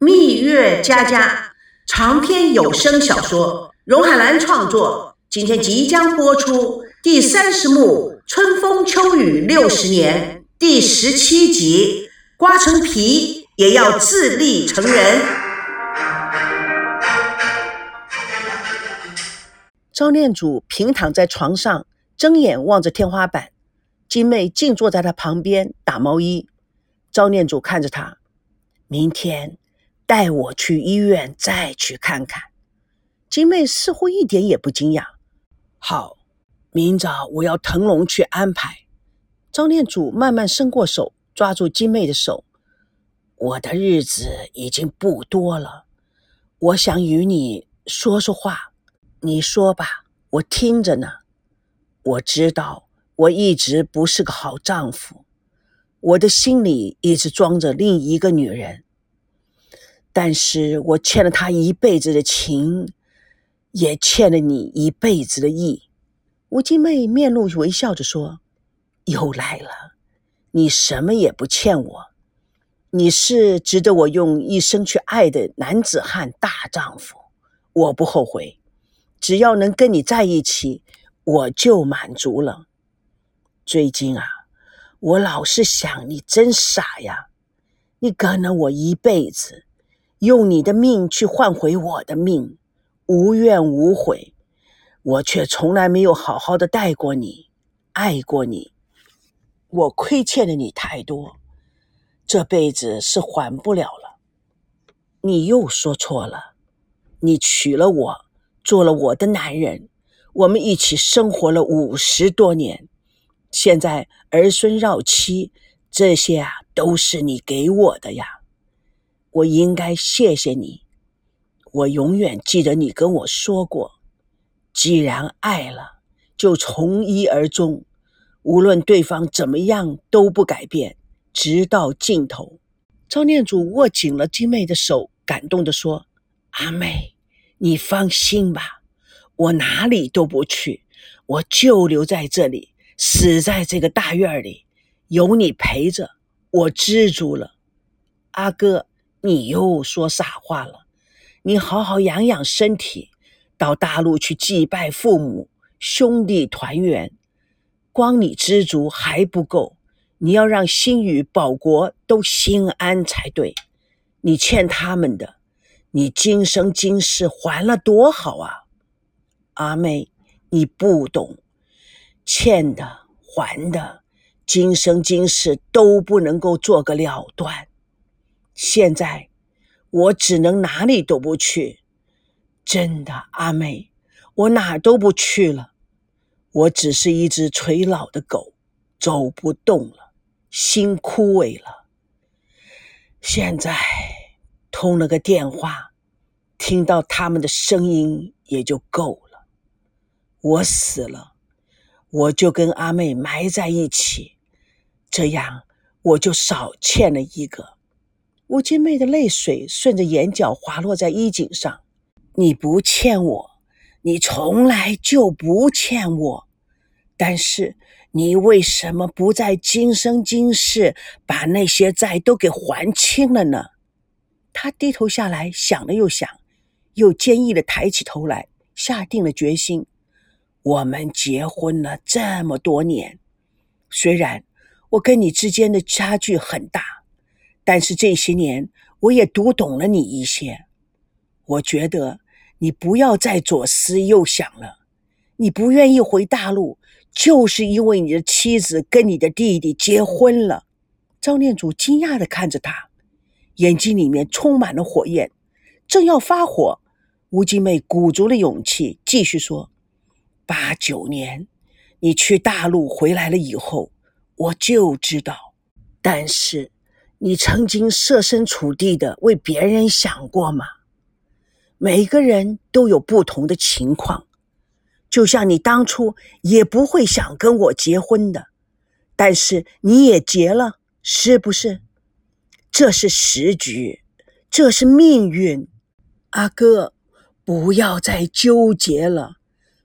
蜜月佳佳长篇有声小说，荣海兰创作，今天即将播出第三十幕《春风秋雨六十年》第十七集，刮成皮也要自立成人。张念祖平躺在床上，睁眼望着天花板。金妹静坐在他旁边打毛衣。张念祖看着他，明天带我去医院再去看看。金妹似乎一点也不惊讶。好，明早我要腾龙去安排。张念祖慢慢伸过手，抓住金妹的手。我的日子已经不多了，我想与你说说话。你说吧，我听着呢。我知道。我一直不是个好丈夫，我的心里一直装着另一个女人，但是我欠了他一辈子的情，也欠了你一辈子的义。吴金妹面露微笑着说：“又来了，你什么也不欠我，你是值得我用一生去爱的男子汉大丈夫，我不后悔，只要能跟你在一起，我就满足了。”最近啊，我老是想你，真傻呀！你跟了我一辈子，用你的命去换回我的命，无怨无悔，我却从来没有好好的待过你，爱过你。我亏欠了你太多，这辈子是还不了了。你又说错了，你娶了我，做了我的男人，我们一起生活了五十多年。现在儿孙绕膝，这些啊都是你给我的呀，我应该谢谢你。我永远记得你跟我说过，既然爱了，就从一而终，无论对方怎么样都不改变，直到尽头。张念祖握紧了金妹的手，感动地说：“阿妹，你放心吧，我哪里都不去，我就留在这里。”死在这个大院里，有你陪着，我知足了。阿哥，你又说傻话了。你好好养养身体，到大陆去祭拜父母，兄弟团圆。光你知足还不够，你要让心宇、保国都心安才对。你欠他们的，你今生今世还了多好啊！阿妹，你不懂。欠的还的，今生今世都不能够做个了断。现在我只能哪里都不去，真的，阿妹，我哪都不去了。我只是一只垂老的狗，走不动了，心枯萎了。现在通了个电话，听到他们的声音也就够了。我死了。我就跟阿妹埋在一起，这样我就少欠了一个。吴金妹的泪水顺着眼角滑落在衣襟上。你不欠我，你从来就不欠我。但是你为什么不在今生今世把那些债都给还清了呢？他低头下来想了又想，又坚毅的抬起头来，下定了决心。我们结婚了这么多年，虽然我跟你之间的差距很大，但是这些年我也读懂了你一些。我觉得你不要再左思右想了。你不愿意回大陆，就是因为你的妻子跟你的弟弟结婚了。张念祖惊讶的看着他，眼睛里面充满了火焰，正要发火，吴金妹鼓足了勇气继续说。八九年，你去大陆回来了以后，我就知道。但是，你曾经设身处地的为别人想过吗？每个人都有不同的情况，就像你当初也不会想跟我结婚的，但是你也结了，是不是？这是时局，这是命运。阿哥，不要再纠结了。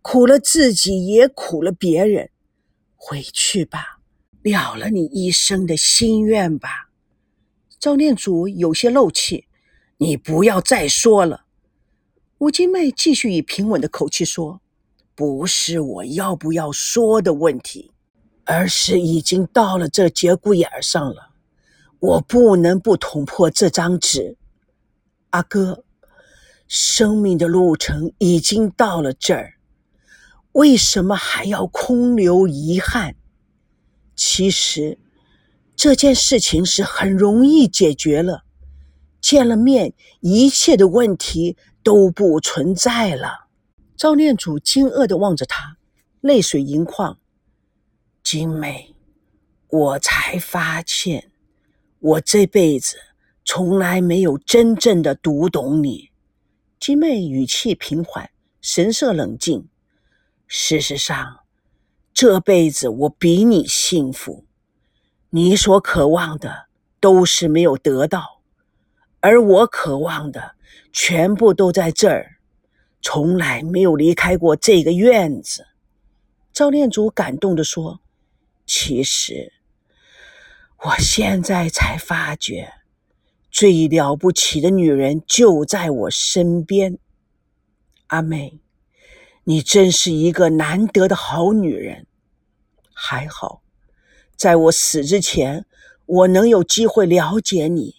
苦了自己，也苦了别人。回去吧，了了你一生的心愿吧。赵念祖有些漏气：“你不要再说了。吴金妹继续以平稳的口气说：“不是我要不要说的问题，而是已经到了这节骨眼上了，我不能不捅破这张纸。阿哥，生命的路程已经到了这儿，为什么还要空留遗憾？其实。”这件事情是很容易解决了，见了面，一切的问题都不存在了。赵念祖惊愕地望着他，泪水盈眶。金美，我才发现，我这辈子从来没有真正的读懂你。金妹语气平缓，神色冷静。事实上，这辈子我比你幸福。你所渴望的都是没有得到，而我渴望的全部都在这儿，从来没有离开过这个院子。赵念祖感动地说：“其实，我现在才发觉，最了不起的女人就在我身边。阿妹，你真是一个难得的好女人，还好。”在我死之前，我能有机会了解你，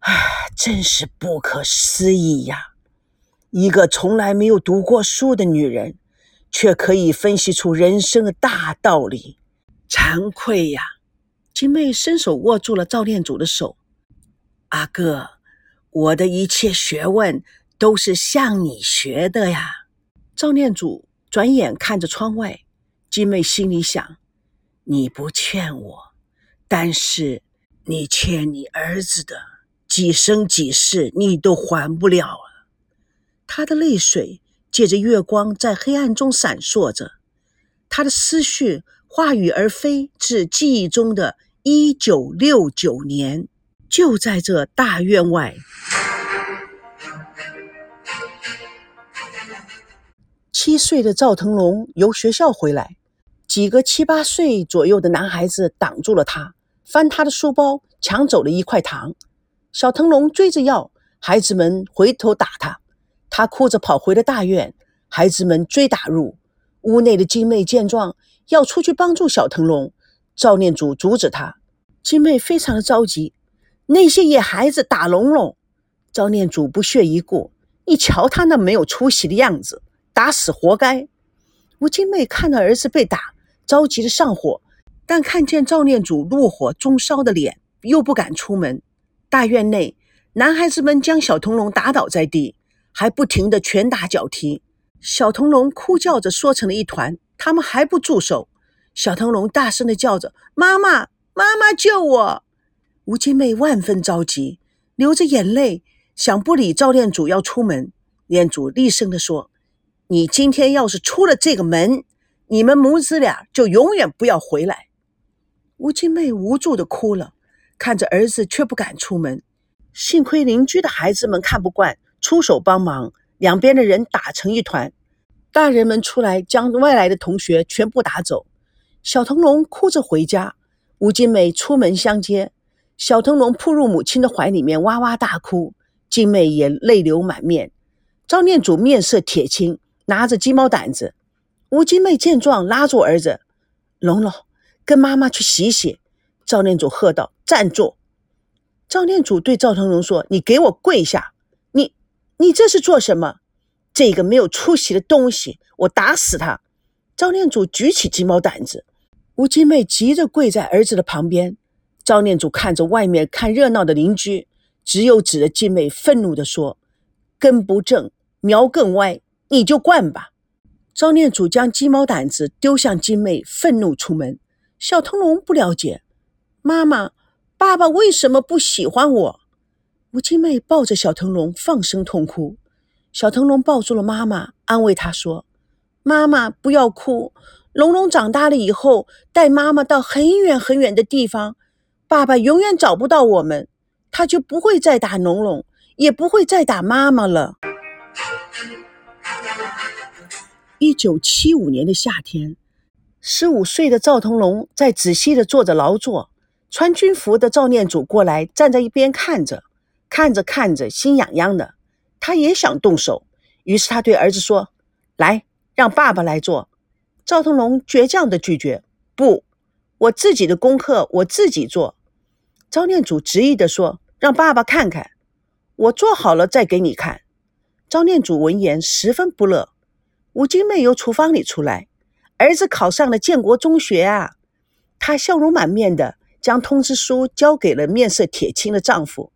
啊，真是不可思议呀！一个从来没有读过书的女人，却可以分析出人生的大道理，惭愧呀！金妹伸手握住了赵念祖的手，阿哥，我的一切学问都是向你学的呀！赵念祖转眼看着窗外，金妹心里想。你不欠我，但是你欠你儿子的几生几世，你都还不了了。他的泪水借着月光在黑暗中闪烁着，他的思绪化雨而飞至记忆中的一九六九年，就在这大院外。七岁的赵腾龙由学校回来。几个七八岁左右的男孩子挡住了他，翻他的书包，抢走了一块糖。小腾龙追着要，孩子们回头打他，他哭着跑回了大院。孩子们追打入屋内的金妹见状，要出去帮助小腾龙。赵念祖阻止他，金妹非常的着急。那些野孩子打龙龙，赵念祖不屑一顾，你瞧他那没有出息的样子，打死活该。吴金妹看到儿子被打。着急的上火，但看见赵念祖怒火中烧的脸，又不敢出门。大院内，男孩子们将小童龙打倒在地，还不停的拳打脚踢。小童龙哭叫着缩成了一团，他们还不住手。小童龙大声的叫着：“妈妈，妈妈救我！”吴金妹万分着急，流着眼泪，想不理赵念祖要出门。念祖厉声的说：“你今天要是出了这个门，”你们母子俩就永远不要回来。吴金妹无助的哭了，看着儿子却不敢出门。幸亏邻居的孩子们看不惯，出手帮忙，两边的人打成一团。大人们出来将外来的同学全部打走。小腾龙哭着回家，吴金妹出门相接。小腾龙扑入母亲的怀里面，哇哇大哭。金妹也泪流满面。赵念祖面色铁青，拿着鸡毛掸子。吴金妹见状，拉住儿子：“龙龙，跟妈妈去洗洗。”赵念祖喝道：“站住！”赵念祖对赵腾龙说：“你给我跪下！你，你这是做什么？这个没有出息的东西，我打死他！”赵念祖举起鸡毛掸子，吴金妹急着跪在儿子的旁边。赵念祖看着外面看热闹的邻居，只有指着金妹，愤怒地说：“根不正，苗更歪，你就惯吧！”张念祖将鸡毛掸子丢向金妹，愤怒出门。小腾龙不了解，妈妈、爸爸为什么不喜欢我？吴金妹抱着小腾龙放声痛哭。小腾龙抱住了妈妈，安慰她说：“妈妈不要哭，龙龙长大了以后带妈妈到很远很远的地方，爸爸永远找不到我们，他就不会再打龙龙，也不会再打妈妈了。”一九七五年的夏天，十五岁的赵腾龙在仔细的做着劳作。穿军服的赵念祖过来，站在一边看着。看着看着心痒痒的，他也想动手，于是他对儿子说：“来，让爸爸来做。”赵腾龙倔强的拒绝：“不，我自己的功课我自己做。”赵念祖执意的说：“让爸爸看看，我做好了再给你看。”赵念祖闻言十分不乐。吴金妹由厨房里出来，儿子考上了建国中学啊！她笑容满面的将通知书交给了面色铁青的丈夫。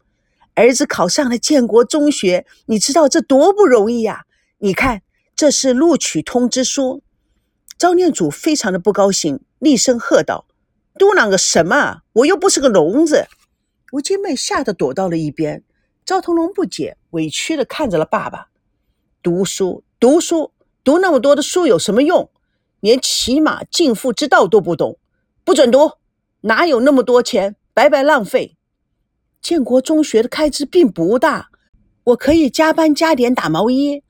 儿子考上了建国中学，你知道这多不容易呀！你看，这是录取通知书。赵念祖非常的不高兴，厉声喝道：“嘟囔个什么？我又不是个聋子！”吴金妹吓得躲到了一边。赵腾龙不解，委屈的看着了爸爸：“读书，读书。”读那么多的书有什么用？连起码尽父之道都不懂，不准读！哪有那么多钱，白白浪费？建国中学的开支并不大，我可以加班加点打毛衣，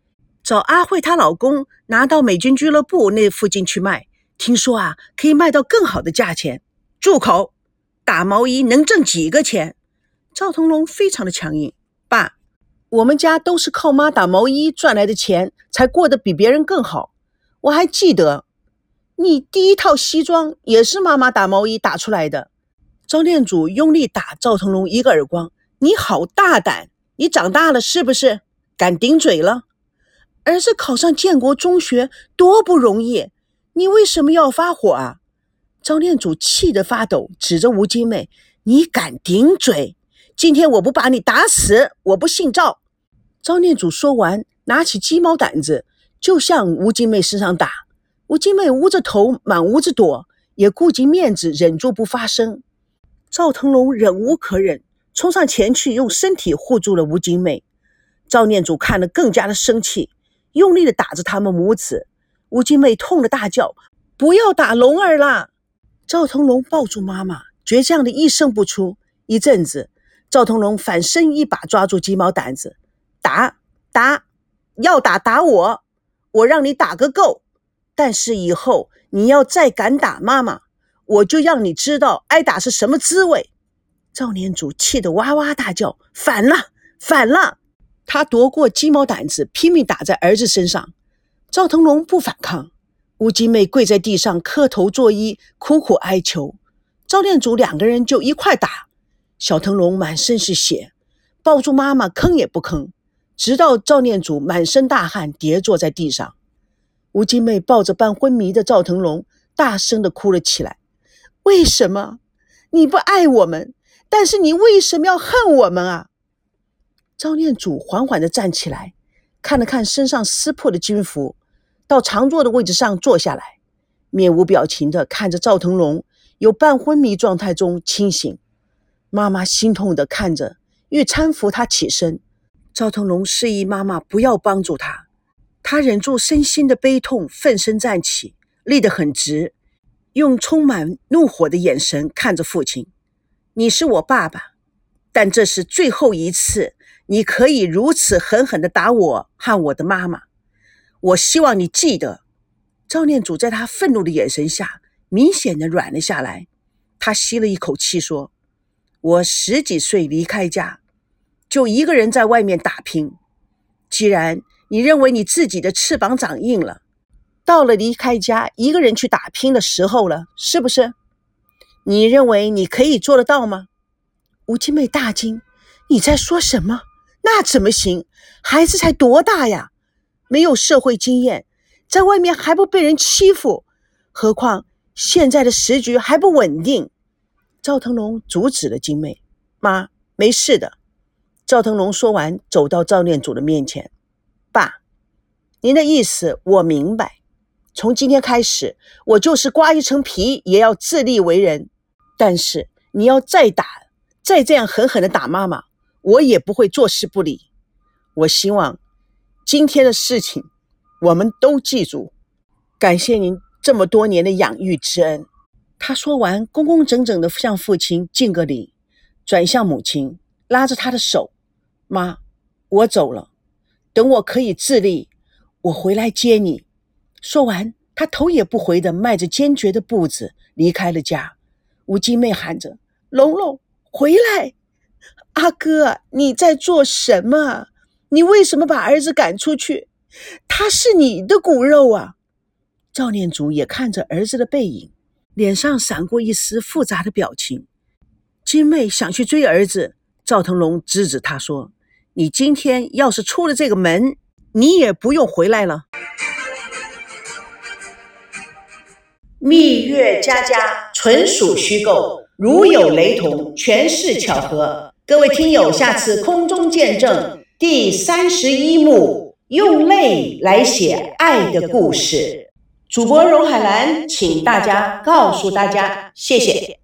找阿慧她老公拿到美军俱乐部那附近去卖。听说啊，可以卖到更好的价钱。住口！打毛衣能挣几个钱？赵腾龙非常的强硬，我们家都是靠妈打毛衣赚来的钱，才过得比别人更好。我还记得，你第一套西装也是妈妈打毛衣打出来的。张店主用力打赵腾龙一个耳光：“你好大胆！你长大了是不是敢顶嘴了？儿子考上建国中学多不容易，你为什么要发火啊？”张店主气得发抖，指着吴金妹：“你敢顶嘴？今天我不把你打死，我不姓赵！”赵念祖说完，拿起鸡毛掸子就向吴金妹身上打。吴金妹捂着头，满屋子躲，也顾及面子，忍住不发声。赵腾龙忍无可忍，冲上前去，用身体护住了吴金妹。赵念祖看了更加的生气，用力的打着他们母子。吴金妹痛的大叫：“不要打龙儿啦！”赵腾龙抱住妈妈，倔强的一声不出。一阵子，赵腾龙反身一把抓住鸡毛掸子。打打，要打打我，我让你打个够。但是以后你要再敢打妈妈，我就让你知道挨打是什么滋味。赵念祖气得哇哇大叫：“反了，反了！”他夺过鸡毛掸子，拼命打在儿子身上。赵腾龙不反抗，吴金妹跪在地上磕头作揖，苦苦哀求。赵念祖两个人就一块打。小腾龙满身是血，抱住妈妈吭也不吭。直到赵念祖满身大汗，跌坐在地上，吴金妹抱着半昏迷的赵腾龙，大声的哭了起来。为什么你不爱我们？但是你为什么要恨我们啊？赵念祖缓缓的站起来，看了看身上撕破的军服，到常坐的位置上坐下来，面无表情的看着赵腾龙，由半昏迷状态中清醒。妈妈心痛的看着，欲搀扶他起身。赵腾龙示意妈妈不要帮助他，他忍住身心的悲痛，奋身站起，立得很直，用充满怒火的眼神看着父亲：“你是我爸爸，但这是最后一次，你可以如此狠狠地打我和我的妈妈。我希望你记得。”赵念祖在他愤怒的眼神下，明显的软了下来。他吸了一口气说：“我十几岁离开家。”就一个人在外面打拼。既然你认为你自己的翅膀长硬了，到了离开家一个人去打拼的时候了，是不是？你认为你可以做得到吗？吴金妹大惊：“你在说什么？那怎么行？孩子才多大呀？没有社会经验，在外面还不被人欺负？何况现在的时局还不稳定。”赵腾龙阻止了金妹：“妈，没事的。”赵腾龙说完，走到赵念祖的面前：“爸，您的意思我明白。从今天开始，我就是刮一层皮也要自立为人。但是你要再打，再这样狠狠的打妈妈，我也不会坐视不理。我希望今天的事情我们都记住。感谢您这么多年的养育之恩。”他说完，工工整整的向父亲敬个礼，转向母亲，拉着他的手。妈，我走了，等我可以自立，我回来接你。说完，他头也不回的迈着坚决的步子离开了家。吴金妹喊着：“龙龙，回来！阿哥，你在做什么？你为什么把儿子赶出去？他是你的骨肉啊！赵念祖也看着儿子的背影，脸上闪过一丝复杂的表情。金妹想去追儿子，赵腾龙制止他说：“你今天要是出了这个门，你也不用回来了。”蜜月佳佳纯属虚构，如有雷同，全是巧合。各位听友，下次空中见证第三十一幕，用泪来写爱的故事。主播荣海兰，请大家告诉大家，谢谢。